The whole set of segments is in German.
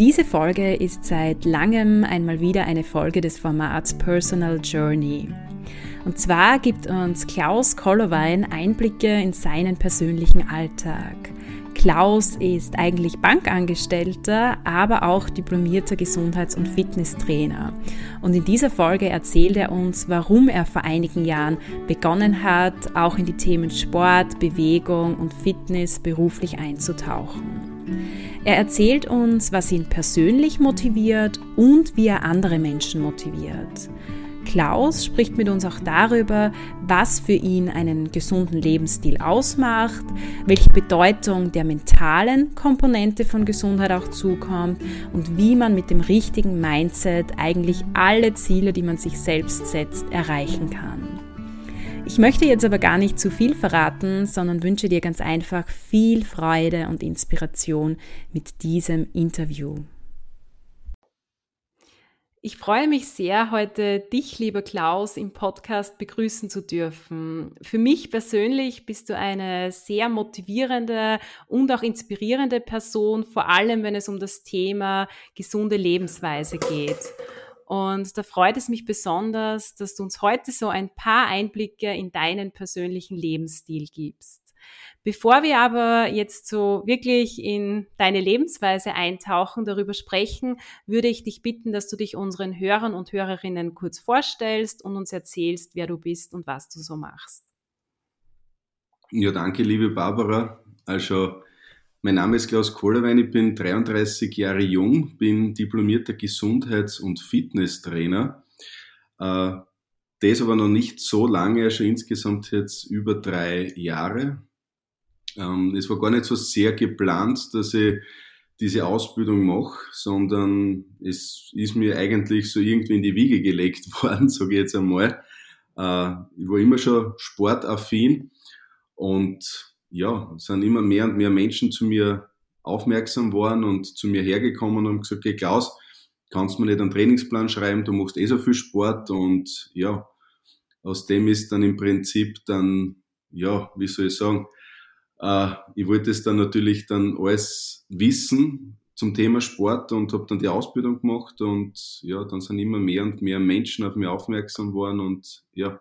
Diese Folge ist seit langem einmal wieder eine Folge des Formats Personal Journey. Und zwar gibt uns Klaus Kollowein Einblicke in seinen persönlichen Alltag. Klaus ist eigentlich Bankangestellter, aber auch diplomierter Gesundheits- und Fitnesstrainer. Und in dieser Folge erzählt er uns, warum er vor einigen Jahren begonnen hat, auch in die Themen Sport, Bewegung und Fitness beruflich einzutauchen. Er erzählt uns, was ihn persönlich motiviert und wie er andere Menschen motiviert. Klaus spricht mit uns auch darüber, was für ihn einen gesunden Lebensstil ausmacht, welche Bedeutung der mentalen Komponente von Gesundheit auch zukommt und wie man mit dem richtigen Mindset eigentlich alle Ziele, die man sich selbst setzt, erreichen kann. Ich möchte jetzt aber gar nicht zu viel verraten, sondern wünsche dir ganz einfach viel Freude und Inspiration mit diesem Interview. Ich freue mich sehr, heute dich, lieber Klaus, im Podcast begrüßen zu dürfen. Für mich persönlich bist du eine sehr motivierende und auch inspirierende Person, vor allem wenn es um das Thema gesunde Lebensweise geht. Und da freut es mich besonders, dass du uns heute so ein paar Einblicke in deinen persönlichen Lebensstil gibst. Bevor wir aber jetzt so wirklich in deine Lebensweise eintauchen, darüber sprechen, würde ich dich bitten, dass du dich unseren Hörern und Hörerinnen kurz vorstellst und uns erzählst, wer du bist und was du so machst. Ja, danke, liebe Barbara. Also, mein Name ist Klaus Kohlerwein, ich bin 33 Jahre jung, bin diplomierter Gesundheits- und Fitnesstrainer. Äh, das aber noch nicht so lange, also insgesamt jetzt über drei Jahre. Ähm, es war gar nicht so sehr geplant, dass ich diese Ausbildung mache, sondern es ist mir eigentlich so irgendwie in die Wiege gelegt worden, sage ich jetzt einmal. Äh, ich war immer schon sportaffin und ja, sind immer mehr und mehr Menschen zu mir aufmerksam worden und zu mir hergekommen und haben gesagt, hey Klaus, kannst du mir nicht einen Trainingsplan schreiben, du machst eh so viel Sport und ja, aus dem ist dann im Prinzip dann, ja, wie soll ich sagen, äh, ich wollte es dann natürlich dann alles wissen zum Thema Sport und habe dann die Ausbildung gemacht und ja, dann sind immer mehr und mehr Menschen auf mich aufmerksam worden und ja,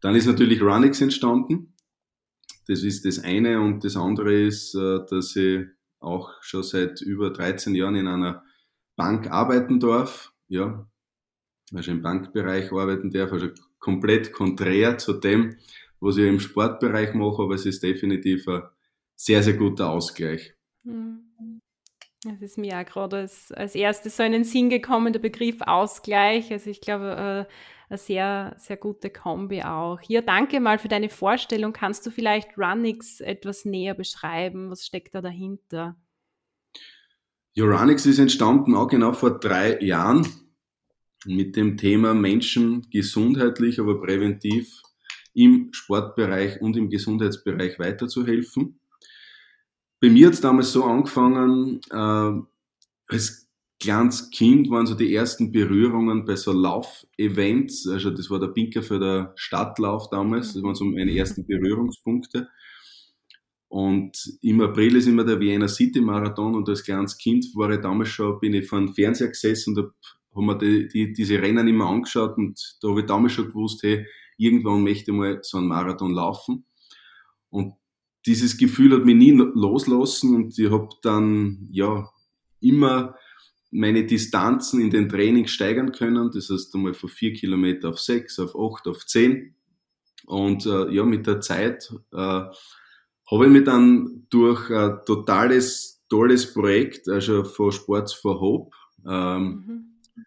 dann ist natürlich Runix entstanden. Das ist das eine und das andere ist, äh, dass ich auch schon seit über 13 Jahren in einer Bank arbeiten darf. Ja, also im Bankbereich arbeiten darf, also komplett konträr zu dem, was ich im Sportbereich mache, aber es ist definitiv ein sehr, sehr guter Ausgleich. Mhm. Das ist mir ja gerade als, als erstes so in den Sinn gekommen, der Begriff Ausgleich. Also ich glaube, äh, eine sehr, sehr gute Kombi auch. Hier, danke mal für deine Vorstellung. Kannst du vielleicht Runix etwas näher beschreiben? Was steckt da dahinter? Ja, Runix ist entstanden auch genau vor drei Jahren mit dem Thema Menschen gesundheitlich, aber präventiv im Sportbereich und im Gesundheitsbereich weiterzuhelfen. Bei mir hat es damals so angefangen, äh, es kleines Kind waren so die ersten Berührungen bei so Lauf-Events. Also das war der Pinker für der Stadtlauf damals. Das waren so meine ersten Berührungspunkte. Und im April ist immer der Vienna City Marathon und als kleines Kind war ich damals schon, bin ich vor dem Fernseher gesessen und habe mir die, die, diese Rennen immer angeschaut und da habe ich damals schon gewusst, hey, irgendwann möchte ich mal so einen Marathon laufen. Und dieses Gefühl hat mich nie loslassen und ich habe dann ja immer meine Distanzen in den Trainings steigern können. Das heißt einmal von vier Kilometer auf sechs, auf acht, auf zehn. Und äh, ja, mit der Zeit äh, habe ich mich dann durch ein totales, tolles Projekt, also von Sports for Hope, ähm, mhm.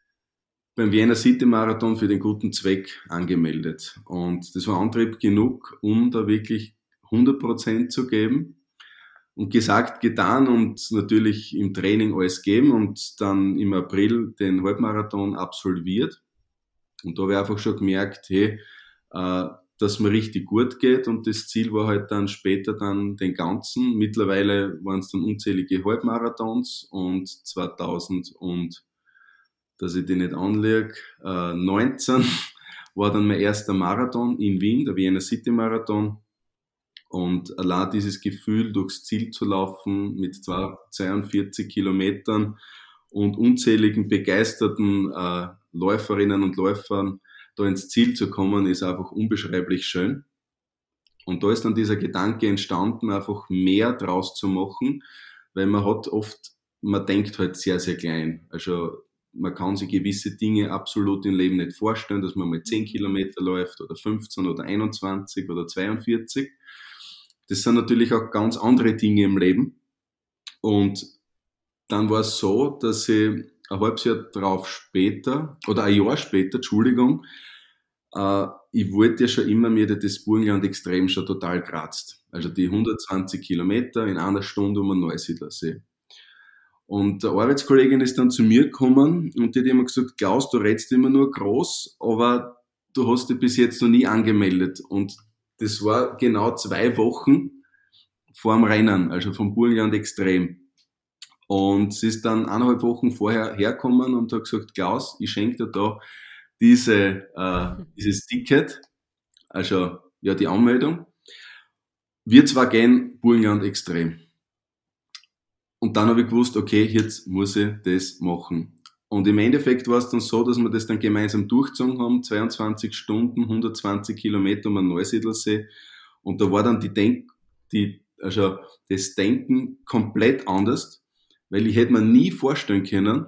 beim Vienna City Marathon für den guten Zweck angemeldet. Und das war Antrieb genug, um da wirklich 100 Prozent zu geben und gesagt, getan und natürlich im Training alles geben und dann im April den Halbmarathon absolviert. Und da habe ich einfach schon gemerkt, hey, äh, dass mir richtig gut geht und das Ziel war halt dann später dann den ganzen. Mittlerweile waren es dann unzählige Halbmarathons und 2000 und, dass ich die nicht anlege, äh, 19 war dann mein erster Marathon in Wien, der Vienna City Marathon und allein dieses Gefühl, durchs Ziel zu laufen mit 42 Kilometern und unzähligen begeisterten äh, Läuferinnen und Läufern da ins Ziel zu kommen, ist einfach unbeschreiblich schön. Und da ist dann dieser Gedanke entstanden, einfach mehr draus zu machen, weil man hat oft, man denkt halt sehr, sehr klein. Also man kann sich gewisse Dinge absolut im Leben nicht vorstellen, dass man mal 10 Kilometer läuft oder 15 oder 21 oder 42. Das sind natürlich auch ganz andere Dinge im Leben. Und dann war es so, dass ich ein halbes Jahr drauf später, oder ein Jahr später, Entschuldigung, äh, ich wollte ja schon immer mir das Burgenland extrem schon total kratzt. Also die 120 Kilometer in einer Stunde um einen Neusiedlersee. Und eine Arbeitskollegin ist dann zu mir gekommen und die hat immer gesagt, Klaus, du redest immer nur groß, aber du hast dich bis jetzt noch nie angemeldet. Und das war genau zwei Wochen vor dem Rennen, also vom Burgenland extrem. Und sie ist dann eineinhalb Wochen vorher hergekommen und hat gesagt, Klaus, ich schenke dir da diese, äh, dieses Ticket, also ja die Anmeldung. Wir zwar gehen Burgenland extrem. Und dann habe ich gewusst, okay, jetzt muss ich das machen. Und im Endeffekt war es dann so, dass wir das dann gemeinsam durchgezogen haben, 22 Stunden, 120 Kilometer um den Neusiedlersee. Und da war dann die Denk, die, also das Denken komplett anders, weil ich hätte mir nie vorstellen können,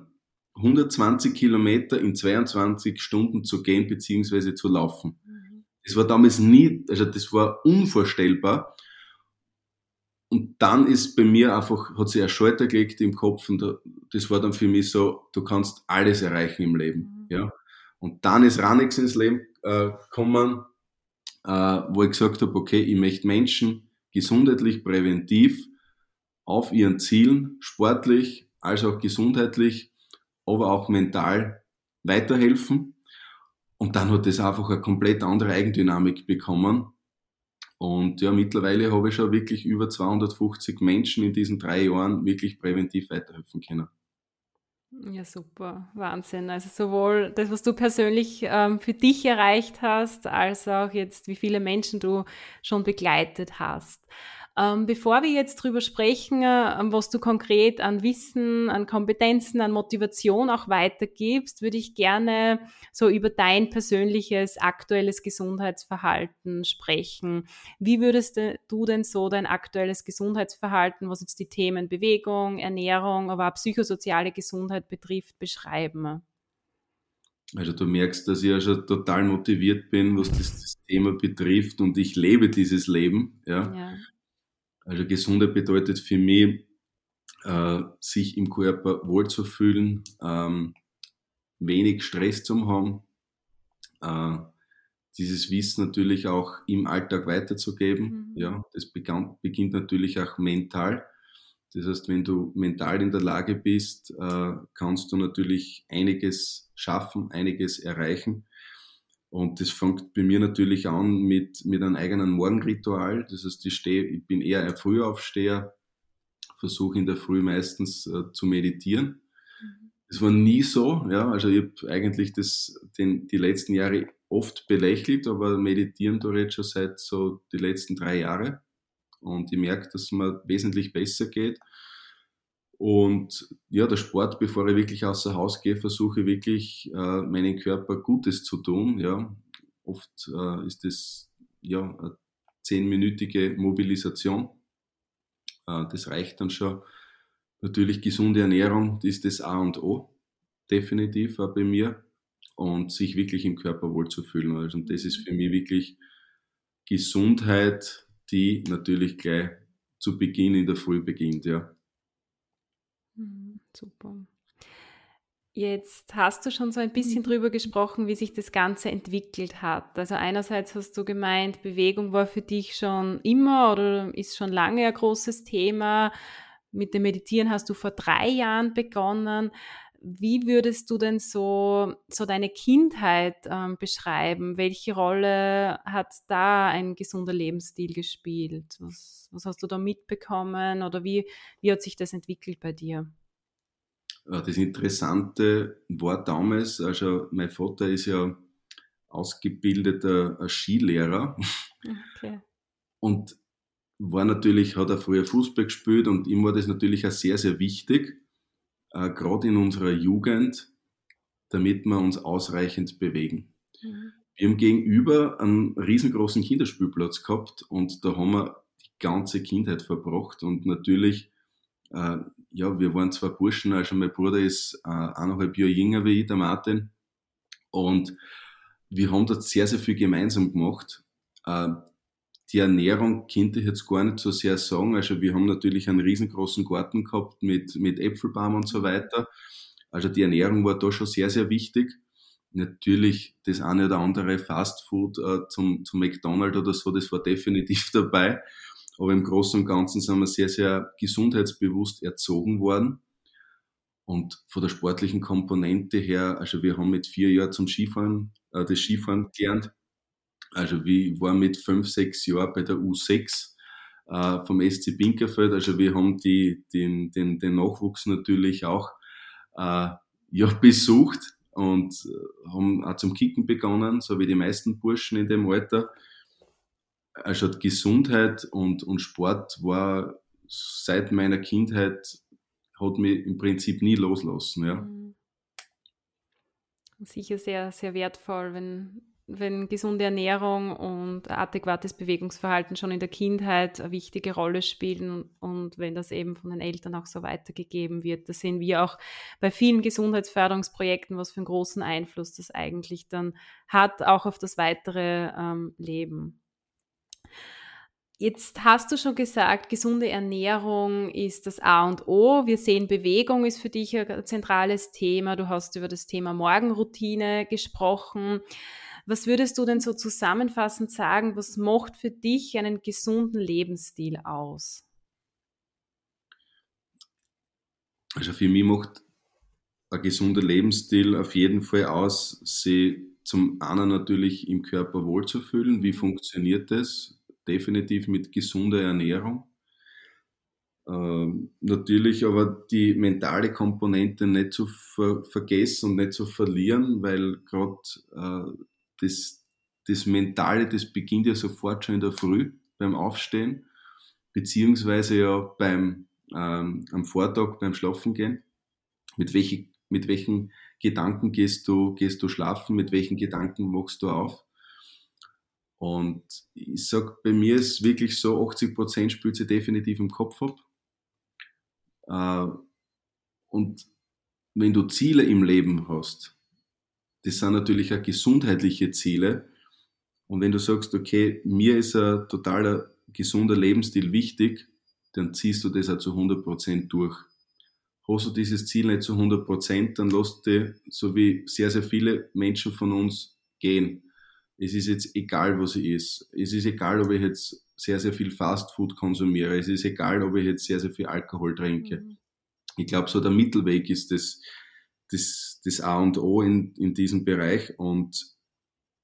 120 Kilometer in 22 Stunden zu gehen bzw. zu laufen. Mhm. Das war damals nie, also das war unvorstellbar. Und dann ist bei mir einfach, hat sich ein Schalter gelegt im Kopf und das war dann für mich so, du kannst alles erreichen im Leben. Mhm. Ja? Und dann ist Ranix ins Leben äh, gekommen, äh, wo ich gesagt habe, okay, ich möchte Menschen gesundheitlich, präventiv auf ihren Zielen, sportlich als auch gesundheitlich, aber auch mental weiterhelfen. Und dann hat das einfach eine komplett andere Eigendynamik bekommen. Und ja, mittlerweile habe ich schon wirklich über 250 Menschen in diesen drei Jahren wirklich präventiv weiterhelfen können. Ja, super, Wahnsinn. Also sowohl das, was du persönlich ähm, für dich erreicht hast, als auch jetzt, wie viele Menschen du schon begleitet hast. Ähm, bevor wir jetzt drüber sprechen, äh, was du konkret an Wissen, an Kompetenzen, an Motivation auch weitergibst, würde ich gerne so über dein persönliches aktuelles Gesundheitsverhalten sprechen. Wie würdest du denn so dein aktuelles Gesundheitsverhalten, was jetzt die Themen Bewegung, Ernährung, aber auch psychosoziale Gesundheit betrifft, beschreiben? Also du merkst, dass ich ja schon total motiviert bin, was das, das Thema betrifft und ich lebe dieses Leben. Ja. ja. Also Gesundheit bedeutet für mich, äh, sich im Körper wohlzufühlen, ähm, wenig Stress zu haben, äh, dieses Wissen natürlich auch im Alltag weiterzugeben. Mhm. Ja, das begann, beginnt natürlich auch mental. Das heißt, wenn du mental in der Lage bist, äh, kannst du natürlich einiges schaffen, einiges erreichen. Und das fängt bei mir natürlich an mit, mit einem eigenen Morgenritual. Das heißt, ich, stehe, ich bin eher ein Frühaufsteher, versuche in der Früh meistens äh, zu meditieren. Mhm. Das war nie so, ja. Also ich habe eigentlich das, den, die letzten Jahre oft belächelt, aber meditieren tue ich jetzt schon seit so die letzten drei Jahre. Und ich merke, dass es mir wesentlich besser geht. Und ja, der Sport, bevor ich wirklich außer Haus gehe, versuche ich wirklich äh, meinen Körper Gutes zu tun. Ja. Oft äh, ist das ja eine zehnminütige Mobilisation. Äh, das reicht dann schon. Natürlich gesunde Ernährung, das ist das A und O, definitiv auch bei mir. Und sich wirklich im Körper wohlzufühlen. Also, und das ist für mich wirklich Gesundheit, die natürlich gleich zu Beginn in der Früh beginnt, ja. Mhm, super. Jetzt hast du schon so ein bisschen mhm. drüber gesprochen, wie sich das Ganze entwickelt hat. Also einerseits hast du gemeint, Bewegung war für dich schon immer oder ist schon lange ein großes Thema mit dem Meditieren hast du vor drei Jahren begonnen. Wie würdest du denn so, so deine Kindheit ähm, beschreiben? Welche Rolle hat da ein gesunder Lebensstil gespielt? Was, was hast du da mitbekommen oder wie, wie hat sich das entwickelt bei dir? Das Interessante war damals, also mein Vater ist ja ausgebildeter Skilehrer. Okay. Und war natürlich, hat er früher Fußball gespielt und ihm war das natürlich auch sehr, sehr wichtig, äh, gerade in unserer Jugend, damit wir uns ausreichend bewegen. Mhm. Wir haben gegenüber einen riesengroßen Kinderspielplatz gehabt und da haben wir die ganze Kindheit verbracht und natürlich, äh, ja, wir waren zwei Burschen, also mein Bruder ist äh, eineinhalb Jahre jünger wie ich, der Martin, und wir haben dort sehr, sehr viel gemeinsam gemacht. Äh, die Ernährung könnte ich jetzt gar nicht so sehr sagen. Also wir haben natürlich einen riesengroßen Garten gehabt mit, mit Äpfelbaum und so weiter. Also die Ernährung war da schon sehr, sehr wichtig. Natürlich das eine oder andere Fastfood äh, zum, zum McDonald's oder so, das war definitiv dabei. Aber im Großen und Ganzen sind wir sehr, sehr gesundheitsbewusst erzogen worden. Und von der sportlichen Komponente her, also wir haben mit vier Jahren zum Skifahren, äh, das Skifahren gelernt also ich war mit fünf, sechs Jahren bei der U6 äh, vom SC Binkerfeld. Also wir haben die, den, den, den Nachwuchs natürlich auch äh, ja, besucht und äh, haben auch zum Kicken begonnen, so wie die meisten Burschen in dem Alter. Also Gesundheit und, und Sport war seit meiner Kindheit, hat mich im Prinzip nie loslassen. Ja. Mhm. Sicher sehr, sehr wertvoll, wenn wenn gesunde Ernährung und adäquates Bewegungsverhalten schon in der Kindheit eine wichtige Rolle spielen und wenn das eben von den Eltern auch so weitergegeben wird. Das sehen wir auch bei vielen Gesundheitsförderungsprojekten, was für einen großen Einfluss das eigentlich dann hat, auch auf das weitere ähm, Leben. Jetzt hast du schon gesagt, gesunde Ernährung ist das A und O. Wir sehen, Bewegung ist für dich ein zentrales Thema. Du hast über das Thema Morgenroutine gesprochen. Was würdest du denn so zusammenfassend sagen, was macht für dich einen gesunden Lebensstil aus? Also für mich macht ein gesunder Lebensstil auf jeden Fall aus, sie zum einen natürlich im Körper wohlzufühlen. Wie funktioniert das? Definitiv mit gesunder Ernährung. Ähm, natürlich aber die mentale Komponente nicht zu ver vergessen und nicht zu verlieren, weil gerade äh, das, das Mentale, das beginnt ja sofort schon in der Früh beim Aufstehen, beziehungsweise ja beim, ähm, am Vortag beim Schlafengehen. Mit, welche, mit welchen Gedanken gehst du, gehst du schlafen, mit welchen Gedanken machst du auf? Und ich sag, bei mir ist wirklich so, 80 Prozent spielt sie definitiv im Kopf ab. Äh, und wenn du Ziele im Leben hast, das sind natürlich auch gesundheitliche Ziele. Und wenn du sagst, okay, mir ist ein totaler gesunder Lebensstil wichtig, dann ziehst du das auch zu 100% durch. Hast du dieses Ziel nicht zu 100%, dann lass dich, so wie sehr, sehr viele Menschen von uns, gehen. Es ist jetzt egal, was es ist. Es ist egal, ob ich jetzt sehr, sehr viel Fastfood konsumiere. Es ist egal, ob ich jetzt sehr, sehr viel Alkohol trinke. Mhm. Ich glaube, so der Mittelweg ist das, das, das A und O in, in diesem Bereich. Und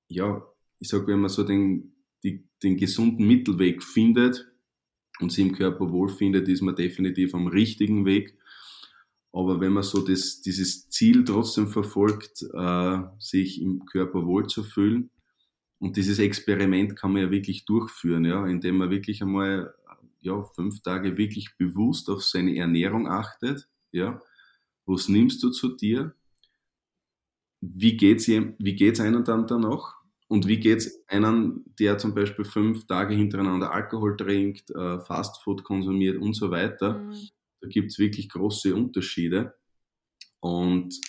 ja, ich sage, wenn man so den, die, den gesunden Mittelweg findet und sich im Körper wohlfindet, ist man definitiv am richtigen Weg. Aber wenn man so das, dieses Ziel trotzdem verfolgt, äh, sich im Körper wohlzufühlen, und dieses Experiment kann man ja wirklich durchführen, ja, indem man wirklich einmal ja, fünf Tage wirklich bewusst auf seine Ernährung achtet, ja, was nimmst du zu dir, wie geht's, wie geht's einem dann danach und wie geht's einem, der zum Beispiel fünf Tage hintereinander Alkohol trinkt, äh, Fastfood konsumiert und so weiter. Mhm. Da gibt's wirklich große Unterschiede und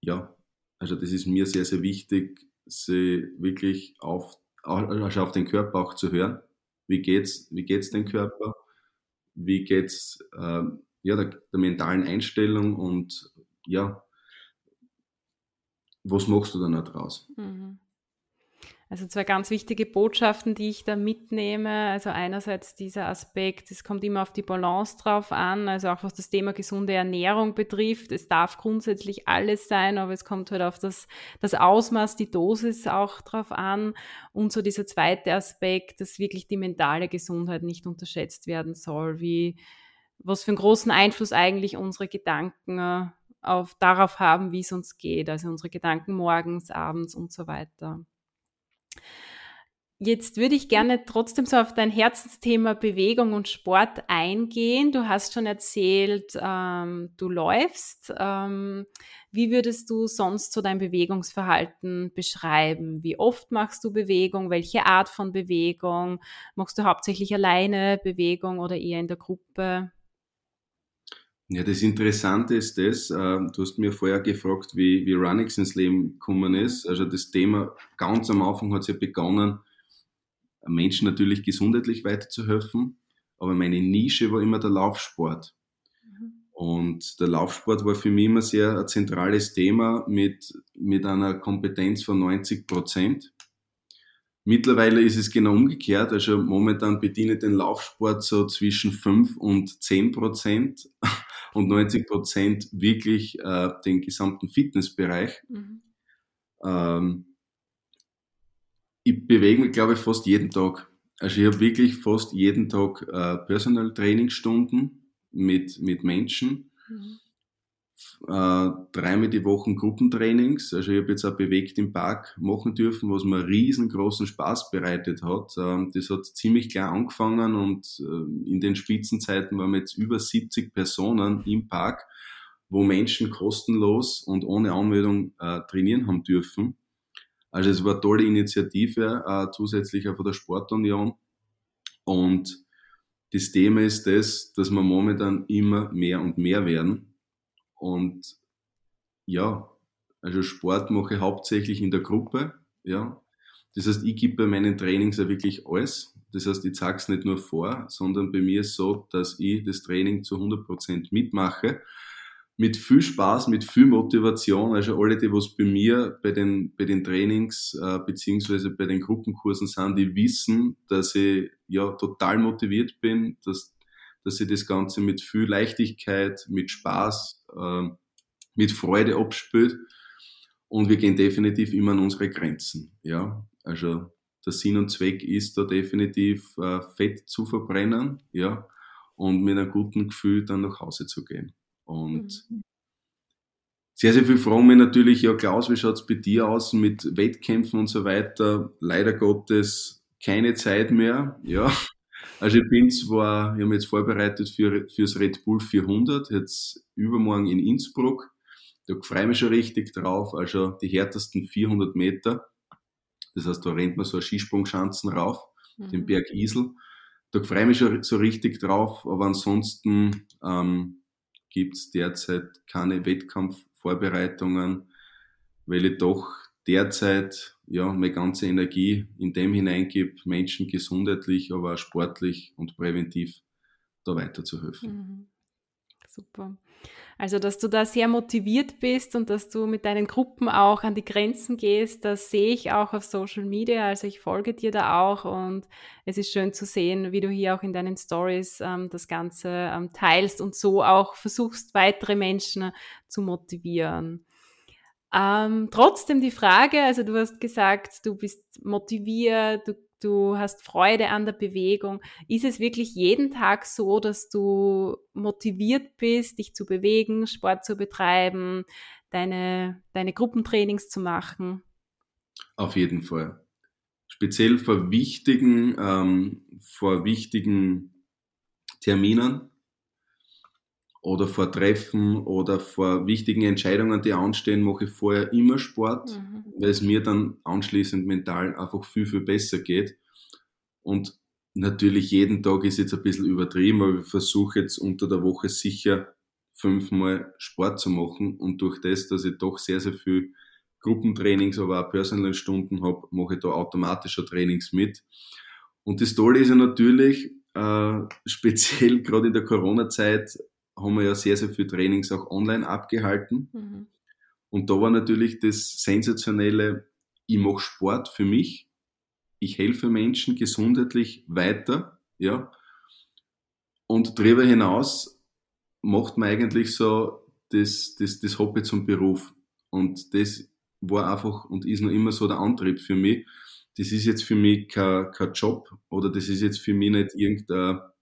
ja, also das ist mir sehr, sehr wichtig, sie wirklich auf, also auf den Körper auch zu hören. Wie geht's, wie geht's dem Körper? Wie geht's äh, ja, der, der mentalen Einstellung und ja, was machst du dann daraus? Mhm. Also zwei ganz wichtige Botschaften, die ich da mitnehme. Also einerseits dieser Aspekt, es kommt immer auf die Balance drauf an, also auch was das Thema gesunde Ernährung betrifft. Es darf grundsätzlich alles sein, aber es kommt halt auf das, das Ausmaß, die Dosis auch drauf an. Und so dieser zweite Aspekt, dass wirklich die mentale Gesundheit nicht unterschätzt werden soll, wie was für einen großen Einfluss eigentlich unsere Gedanken äh, auf, darauf haben, wie es uns geht, also unsere Gedanken morgens, abends und so weiter. Jetzt würde ich gerne trotzdem so auf dein Herzensthema Bewegung und Sport eingehen. Du hast schon erzählt, ähm, du läufst. Ähm, wie würdest du sonst so dein Bewegungsverhalten beschreiben? Wie oft machst du Bewegung? Welche Art von Bewegung? Machst du hauptsächlich alleine Bewegung oder eher in der Gruppe? Ja, das Interessante ist das, äh, du hast mir vorher gefragt, wie, wie Runnix ins Leben gekommen ist. Also das Thema ganz am Anfang hat es ja begonnen, Menschen natürlich gesundheitlich weiterzuhelfen, aber meine Nische war immer der Laufsport. Mhm. Und der Laufsport war für mich immer sehr ein zentrales Thema mit, mit einer Kompetenz von 90 Prozent. Mittlerweile ist es genau umgekehrt. Also momentan bediene ich den Laufsport so zwischen 5 und 10 Prozent und 90 Prozent wirklich äh, den gesamten Fitnessbereich. Mhm. Ähm, ich bewege mich, glaube ich, fast jeden Tag. Also ich habe wirklich fast jeden Tag äh, Personal Trainingsstunden mit, mit Menschen. Mhm. Äh, dreimal die Woche Gruppentrainings. Also ich habe jetzt auch bewegt im Park machen dürfen, was mir riesengroßen Spaß bereitet hat. Ähm, das hat ziemlich klar angefangen und äh, in den Spitzenzeiten waren wir jetzt über 70 Personen im Park, wo Menschen kostenlos und ohne Anmeldung äh, trainieren haben dürfen. Also es war eine tolle Initiative, äh, zusätzlich auch von der Sportunion. Und das Thema ist das, dass wir momentan immer mehr und mehr werden. Und ja, also Sport mache ich hauptsächlich in der Gruppe, ja. Das heißt, ich gebe bei meinen Trainings ja wirklich alles. Das heißt, ich zeige es nicht nur vor, sondern bei mir ist so, dass ich das Training zu 100% mitmache. Mit viel Spaß, mit viel Motivation. Also alle, die was bei mir bei den, bei den Trainings äh, beziehungsweise bei den Gruppenkursen sind, die wissen, dass ich ja total motiviert bin, dass, dass ich das Ganze mit viel Leichtigkeit, mit Spaß äh, mit Freude abspült. Und wir gehen definitiv immer an unsere Grenzen. Ja, also der Sinn und Zweck ist da definitiv äh, Fett zu verbrennen, ja, und mit einem guten Gefühl dann nach Hause zu gehen. Und mhm. sehr, sehr viel fragen mich natürlich, ja Klaus, wie schaut's bei dir aus mit Wettkämpfen und so weiter? Leider Gottes keine Zeit mehr, ja. Also ich bin zwar, ich habe mich jetzt vorbereitet für, fürs Red Bull 400, jetzt übermorgen in Innsbruck. Da freue ich mich schon richtig drauf, also die härtesten 400 Meter. Das heißt, da rennt man so Skisprungschanzen rauf, mhm. den Berg Isel. Da freue ich mich schon so richtig drauf, aber ansonsten ähm, gibt es derzeit keine Wettkampfvorbereitungen, weil ich doch derzeit ja meine ganze Energie in dem hineingebe, Menschen gesundheitlich, aber auch sportlich und präventiv da weiterzuhelfen. Mhm. Super. Also, dass du da sehr motiviert bist und dass du mit deinen Gruppen auch an die Grenzen gehst, das sehe ich auch auf Social Media. Also, ich folge dir da auch und es ist schön zu sehen, wie du hier auch in deinen Stories ähm, das Ganze ähm, teilst und so auch versuchst, weitere Menschen zu motivieren. Ähm, trotzdem die Frage, also du hast gesagt, du bist motiviert, du, du hast Freude an der Bewegung. Ist es wirklich jeden Tag so, dass du motiviert bist, dich zu bewegen, Sport zu betreiben, deine, deine Gruppentrainings zu machen? Auf jeden Fall. Speziell vor wichtigen, ähm, vor wichtigen Terminen oder vor Treffen oder vor wichtigen Entscheidungen, die anstehen, mache ich vorher immer Sport, mhm. weil es mir dann anschließend mental einfach viel, viel besser geht. Und natürlich jeden Tag ist jetzt ein bisschen übertrieben, aber ich versuche jetzt unter der Woche sicher fünfmal Sport zu machen und durch das, dass ich doch sehr, sehr viel Gruppentrainings, aber auch Personal Stunden habe, mache ich da automatischer Trainings mit. Und das Tolle ist ja natürlich, äh, speziell gerade in der Corona-Zeit, haben wir ja sehr, sehr viele Trainings auch online abgehalten. Mhm. Und da war natürlich das Sensationelle, ich mache Sport für mich, ich helfe Menschen gesundheitlich weiter, ja. Und darüber hinaus macht man eigentlich so das, das, das Hobby zum Beruf. Und das war einfach und ist noch immer so der Antrieb für mich. Das ist jetzt für mich kein, kein Job oder das ist jetzt für mich nicht irgendeine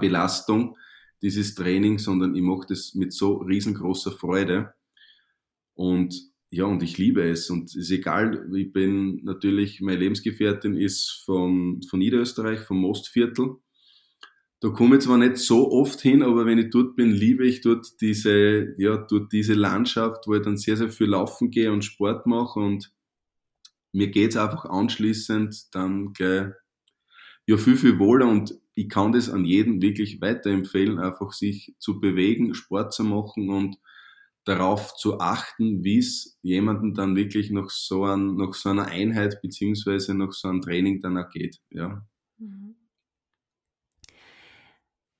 Belastung, dieses Training, sondern ich mache das mit so riesengroßer Freude. Und ja, und ich liebe es. Und es ist egal, ich bin natürlich, meine Lebensgefährtin ist von, von Niederösterreich, vom Mostviertel. Da komme ich zwar nicht so oft hin, aber wenn ich dort bin, liebe ich dort diese, ja, dort diese Landschaft, wo ich dann sehr, sehr viel laufen gehe und Sport mache und mir geht's einfach anschließend dann gleich, ja, viel, viel wohler und ich kann das an jeden wirklich weiterempfehlen, einfach sich zu bewegen, Sport zu machen und darauf zu achten, wie es jemanden dann wirklich nach so, ein, nach so einer Einheit beziehungsweise nach so einem Training dann auch geht. Ja. Mhm.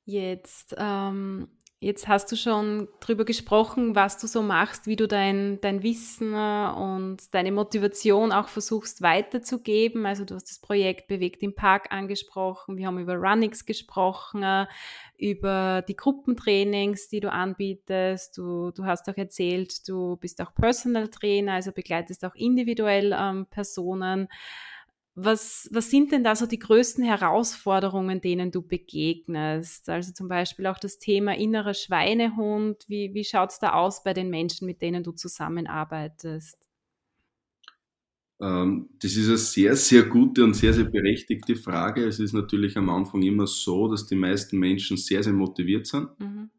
Jetzt ähm, Jetzt hast du schon darüber gesprochen, was du so machst, wie du dein, dein Wissen äh, und deine Motivation auch versuchst weiterzugeben. Also du hast das Projekt Bewegt im Park angesprochen, wir haben über Runnings gesprochen, äh, über die Gruppentrainings, die du anbietest. Du, du hast auch erzählt, du bist auch Personal Trainer, also begleitest auch individuell ähm, Personen. Was, was sind denn da so die größten Herausforderungen, denen du begegnest? Also zum Beispiel auch das Thema innerer Schweinehund. Wie, wie schaut es da aus bei den Menschen, mit denen du zusammenarbeitest? Ähm, das ist eine sehr, sehr gute und sehr, sehr berechtigte Frage. Es ist natürlich am Anfang immer so, dass die meisten Menschen sehr, sehr motiviert sind. Mhm.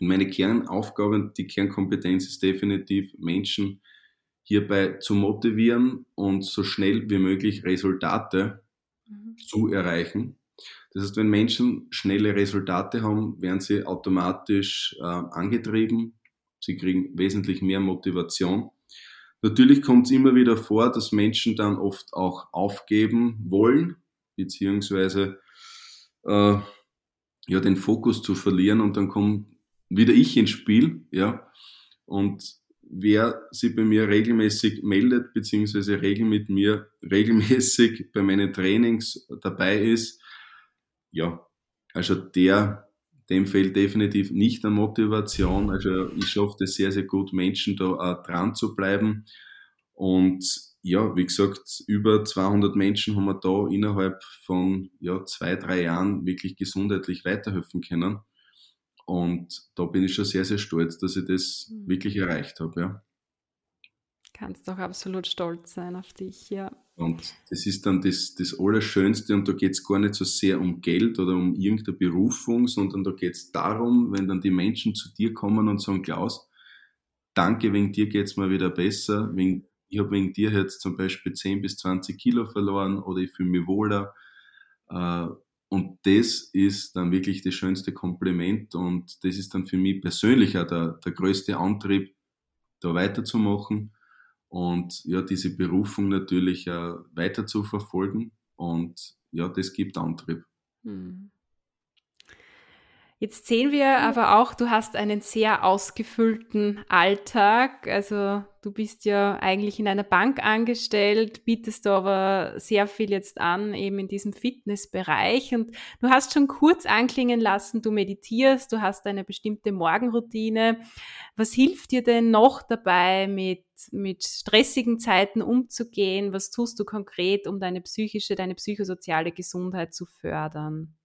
Und meine Kernaufgabe, die Kernkompetenz ist definitiv, Menschen hierbei zu motivieren und so schnell wie möglich Resultate mhm. zu erreichen. Das heißt, wenn Menschen schnelle Resultate haben, werden sie automatisch äh, angetrieben, sie kriegen wesentlich mehr Motivation. Natürlich kommt es immer wieder vor, dass Menschen dann oft auch aufgeben wollen, beziehungsweise äh, ja, den Fokus zu verlieren und dann kommt wieder ich ins Spiel, ja, und wer sich bei mir regelmäßig meldet, beziehungsweise regel mit mir regelmäßig bei meinen Trainings dabei ist, ja, also der, dem fehlt definitiv nicht an Motivation. Also ich schaffe es sehr, sehr gut, Menschen da auch dran zu bleiben. Und ja, wie gesagt, über 200 Menschen haben wir da innerhalb von ja, zwei, drei Jahren wirklich gesundheitlich weiterhelfen können. Und da bin ich schon sehr, sehr stolz, dass ich das mhm. wirklich erreicht habe. Ja. Kannst doch absolut stolz sein auf dich, ja. Und das ist dann das, das Allerschönste und da geht es gar nicht so sehr um Geld oder um irgendeine Berufung, sondern da geht es darum, wenn dann die Menschen zu dir kommen und sagen, Klaus, danke, wegen dir geht es mir wieder besser, wegen, ich habe wegen dir jetzt zum Beispiel 10 bis 20 Kilo verloren oder ich fühle mich wohler. Äh, und das ist dann wirklich das schönste Kompliment und das ist dann für mich persönlich auch der, der größte Antrieb, da weiterzumachen und ja, diese Berufung natürlich äh, weiter zu verfolgen und ja, das gibt Antrieb. Hm. Jetzt sehen wir aber auch, du hast einen sehr ausgefüllten Alltag. Also du bist ja eigentlich in einer Bank angestellt, bietest aber sehr viel jetzt an, eben in diesem Fitnessbereich. Und du hast schon kurz anklingen lassen, du meditierst, du hast eine bestimmte Morgenroutine. Was hilft dir denn noch dabei, mit, mit stressigen Zeiten umzugehen? Was tust du konkret, um deine psychische, deine psychosoziale Gesundheit zu fördern?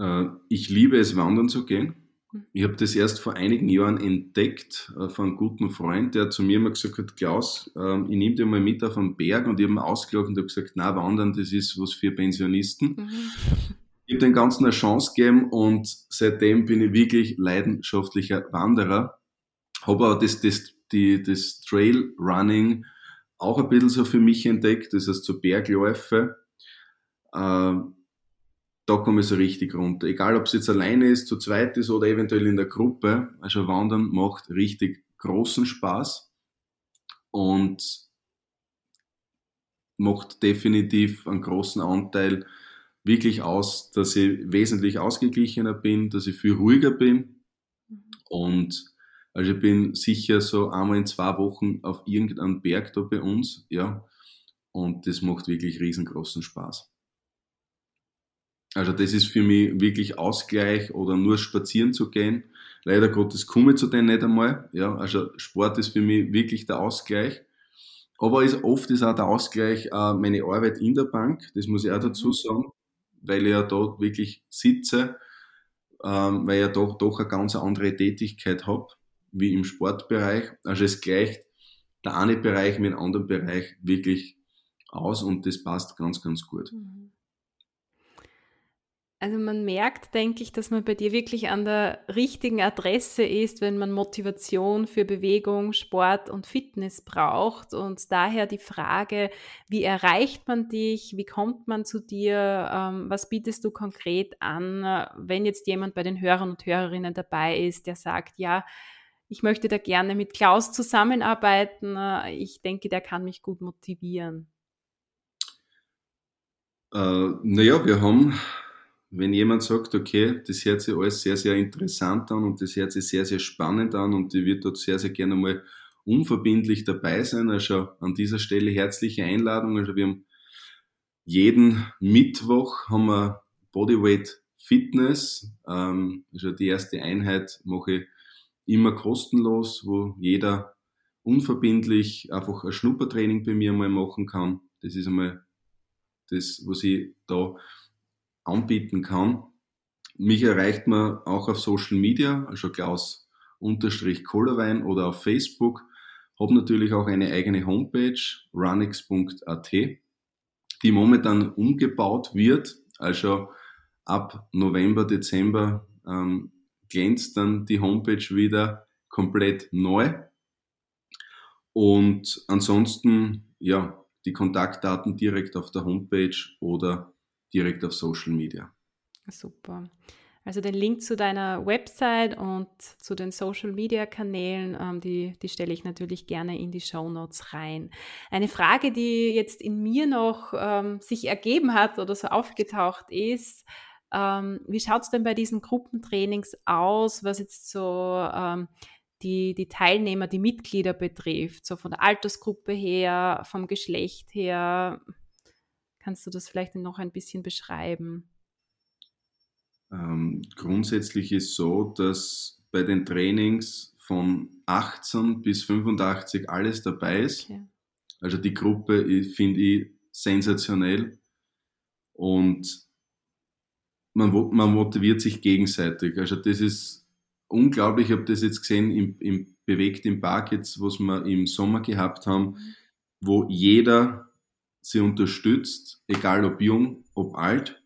Äh, ich liebe es, wandern zu gehen. Hm. Ich habe das erst vor einigen Jahren entdeckt äh, von einem guten Freund, der zu mir immer gesagt hat, Klaus, ähm, ich nehme dich mal mit auf einen Berg und ich habe ihn ausgelacht und habe gesagt, na wandern, das ist was für Pensionisten. Mhm. Ich habe den Ganzen eine Chance gegeben und seitdem bin ich wirklich leidenschaftlicher Wanderer. Habe aber das, das, die, das Trail Running auch ein bisschen so für mich entdeckt, das heißt so Bergläufe. Äh, da komme ich so richtig runter. Egal, ob es jetzt alleine ist, zu zweit ist oder eventuell in der Gruppe. Also Wandern macht richtig großen Spaß und macht definitiv einen großen Anteil wirklich aus, dass ich wesentlich ausgeglichener bin, dass ich viel ruhiger bin und also ich bin sicher so einmal in zwei Wochen auf irgendeinem Berg da bei uns, ja, und das macht wirklich riesengroßen Spaß. Also das ist für mich wirklich Ausgleich oder nur spazieren zu gehen. Leider Gottes komme ich zu denen nicht einmal. Ja, also Sport ist für mich wirklich der Ausgleich. Aber ist, oft ist auch der Ausgleich äh, meine Arbeit in der Bank. Das muss ich auch dazu mhm. sagen, weil ich ja dort wirklich sitze, ähm, weil ich ja doch, doch eine ganz andere Tätigkeit habe wie im Sportbereich. Also es gleicht der eine Bereich mit dem anderen Bereich wirklich aus und das passt ganz, ganz gut. Mhm. Also man merkt, denke ich, dass man bei dir wirklich an der richtigen Adresse ist, wenn man Motivation für Bewegung, Sport und Fitness braucht. Und daher die Frage, wie erreicht man dich? Wie kommt man zu dir? Ähm, was bietest du konkret an, wenn jetzt jemand bei den Hörern und Hörerinnen dabei ist, der sagt, ja, ich möchte da gerne mit Klaus zusammenarbeiten. Ich denke, der kann mich gut motivieren. Äh, naja, wir haben wenn jemand sagt, okay, das hört sich alles sehr, sehr interessant an und das hört sich sehr, sehr spannend an und ich würde dort sehr, sehr gerne mal unverbindlich dabei sein. Also an dieser Stelle herzliche Einladung. Also wir haben jeden Mittwoch haben wir Bodyweight Fitness. Ähm, also die erste Einheit mache ich immer kostenlos, wo jeder unverbindlich einfach ein Schnuppertraining bei mir mal machen kann. Das ist einmal das, was ich da anbieten kann. Mich erreicht man auch auf Social Media, also Klaus unterstrich Kohlerwein oder auf Facebook. Habe natürlich auch eine eigene Homepage, runix.at, die momentan umgebaut wird. Also ab November, Dezember ähm, glänzt dann die Homepage wieder komplett neu. Und ansonsten, ja, die Kontaktdaten direkt auf der Homepage oder direkt auf Social Media. Super. Also den Link zu deiner Website und zu den Social Media Kanälen, ähm, die, die stelle ich natürlich gerne in die Show Notes rein. Eine Frage, die jetzt in mir noch ähm, sich ergeben hat oder so aufgetaucht ist, ähm, wie schaut es denn bei diesen Gruppentrainings aus, was jetzt so ähm, die, die Teilnehmer, die Mitglieder betrifft, so von der Altersgruppe her, vom Geschlecht her? Kannst du das vielleicht noch ein bisschen beschreiben? Ähm, grundsätzlich ist so, dass bei den Trainings von 18 bis 85 alles dabei ist. Okay. Also die Gruppe finde ich sensationell und man, man, motiviert sich gegenseitig. Also das ist unglaublich. Ich habe das jetzt gesehen im, im Bewegt im Park jetzt, was wir im Sommer gehabt haben, mhm. wo jeder sie unterstützt, egal ob jung, ob alt.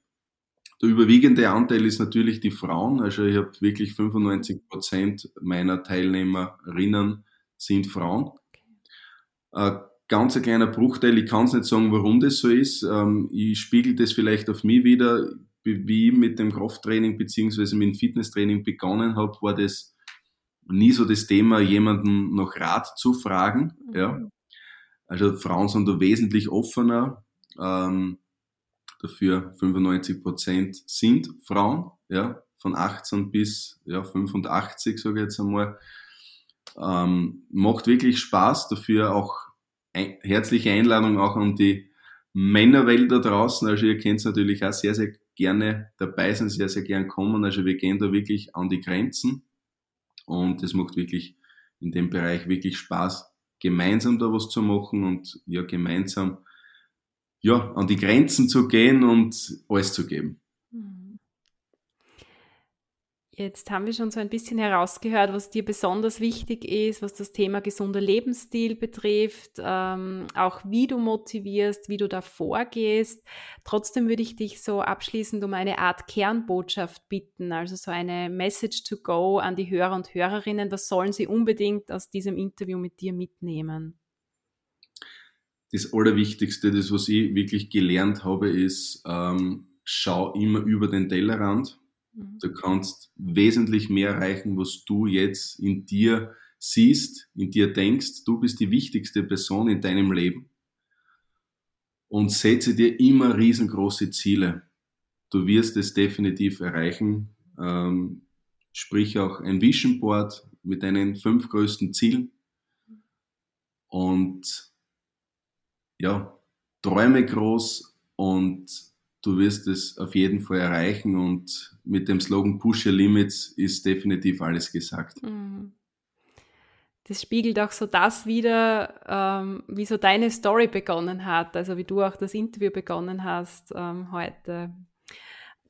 Der überwiegende Anteil ist natürlich die Frauen. Also ich habe wirklich 95 Prozent meiner Teilnehmerinnen sind Frauen. Ein ganz ein kleiner Bruchteil, ich kann es nicht sagen, warum das so ist. Ähm, ich spiegel das vielleicht auf mich wieder. Wie ich mit dem Krafttraining beziehungsweise mit dem Fitnesstraining begonnen habe, war das nie so das Thema, jemanden nach Rat zu fragen. Ja. Also Frauen sind da wesentlich offener. Ähm, dafür 95 Prozent sind Frauen, ja, von 18 bis ja, 85, sage ich jetzt einmal. Ähm, macht wirklich Spaß, dafür auch ein, herzliche Einladung auch an die Männerwelt da draußen. Also ihr könnt natürlich auch sehr, sehr gerne dabei sein, sehr, sehr gern kommen. Also wir gehen da wirklich an die Grenzen und es macht wirklich in dem Bereich wirklich Spaß, gemeinsam da was zu machen und ja, gemeinsam ja, an die Grenzen zu gehen und alles zu geben. Jetzt haben wir schon so ein bisschen herausgehört, was dir besonders wichtig ist, was das Thema gesunder Lebensstil betrifft, ähm, auch wie du motivierst, wie du da vorgehst. Trotzdem würde ich dich so abschließend um eine Art Kernbotschaft bitten, also so eine Message to go an die Hörer und Hörerinnen. Was sollen sie unbedingt aus diesem Interview mit dir mitnehmen? Das Allerwichtigste, das was ich wirklich gelernt habe, ist, ähm, schau immer über den Tellerrand Mhm. Du kannst wesentlich mehr erreichen, was du jetzt in dir siehst, in dir denkst. Du bist die wichtigste Person in deinem Leben. Und setze dir immer riesengroße Ziele. Du wirst es definitiv erreichen. Ähm, sprich auch ein Vision Board mit deinen fünf größten Zielen. Und ja, träume groß und du wirst es auf jeden Fall erreichen und mit dem Slogan Push Your Limits ist definitiv alles gesagt. Mhm. Das spiegelt auch so das wieder, ähm, wie so deine Story begonnen hat, also wie du auch das Interview begonnen hast ähm, heute.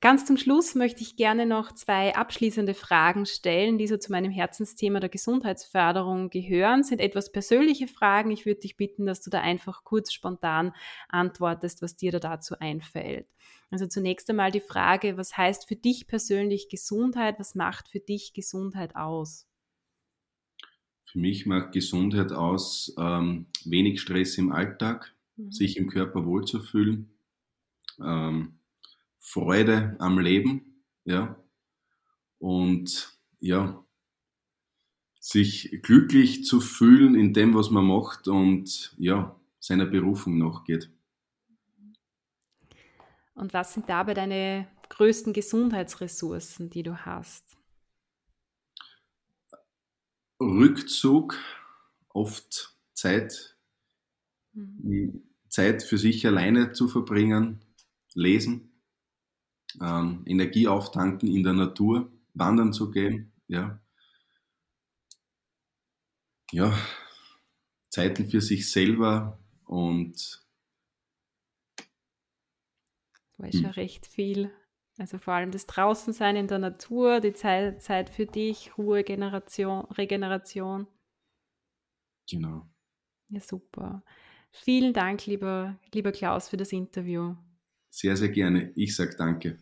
Ganz zum Schluss möchte ich gerne noch zwei abschließende Fragen stellen, die so zu meinem Herzensthema der Gesundheitsförderung gehören. Sind etwas persönliche Fragen. Ich würde dich bitten, dass du da einfach kurz spontan antwortest, was dir da dazu einfällt. Also zunächst einmal die Frage, was heißt für dich persönlich Gesundheit? Was macht für dich Gesundheit aus? Für mich macht Gesundheit aus, ähm, wenig Stress im Alltag, mhm. sich im Körper wohlzufühlen. Ähm, Freude am Leben, ja, und ja, sich glücklich zu fühlen in dem, was man macht und ja, seiner Berufung nachgeht. Und was sind dabei deine größten Gesundheitsressourcen, die du hast? Rückzug, oft Zeit, mhm. Zeit für sich alleine zu verbringen, lesen, ähm, Energie auftanken in der Natur, wandern zu gehen, ja. Ja, Zeiten für sich selber und war schon hm. recht viel. Also vor allem das Draußensein in der Natur, die Zeit, Zeit für dich, Ruhe, Generation, Regeneration. Genau. Ja, super. Vielen Dank, lieber, lieber Klaus, für das Interview. Sehr, sehr gerne. Ich sage danke.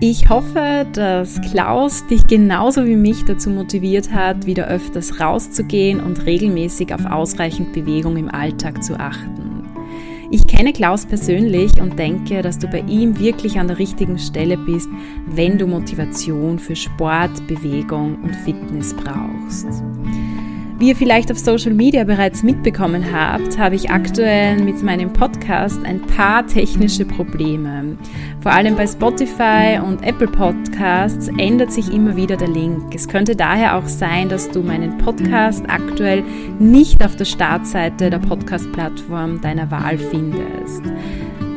Ich hoffe, dass Klaus dich genauso wie mich dazu motiviert hat, wieder öfters rauszugehen und regelmäßig auf ausreichend Bewegung im Alltag zu achten. Ich kenne Klaus persönlich und denke, dass du bei ihm wirklich an der richtigen Stelle bist, wenn du Motivation für Sport, Bewegung und Fitness brauchst. Wie ihr vielleicht auf Social Media bereits mitbekommen habt, habe ich aktuell mit meinem Podcast ein paar technische Probleme. Vor allem bei Spotify und Apple Podcasts ändert sich immer wieder der Link. Es könnte daher auch sein, dass du meinen Podcast aktuell nicht auf der Startseite der Podcast-Plattform deiner Wahl findest.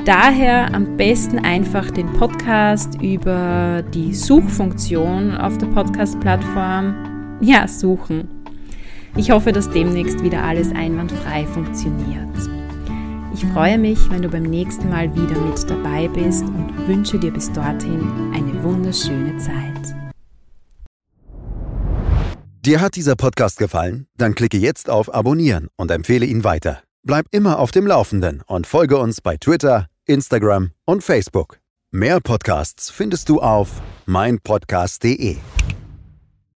Daher am besten einfach den Podcast über die Suchfunktion auf der Podcast-Plattform ja, suchen. Ich hoffe, dass demnächst wieder alles einwandfrei funktioniert. Ich freue mich, wenn du beim nächsten Mal wieder mit dabei bist und wünsche dir bis dorthin eine wunderschöne Zeit. Dir hat dieser Podcast gefallen? Dann klicke jetzt auf Abonnieren und empfehle ihn weiter. Bleib immer auf dem Laufenden und folge uns bei Twitter, Instagram und Facebook. Mehr Podcasts findest du auf meinpodcast.de.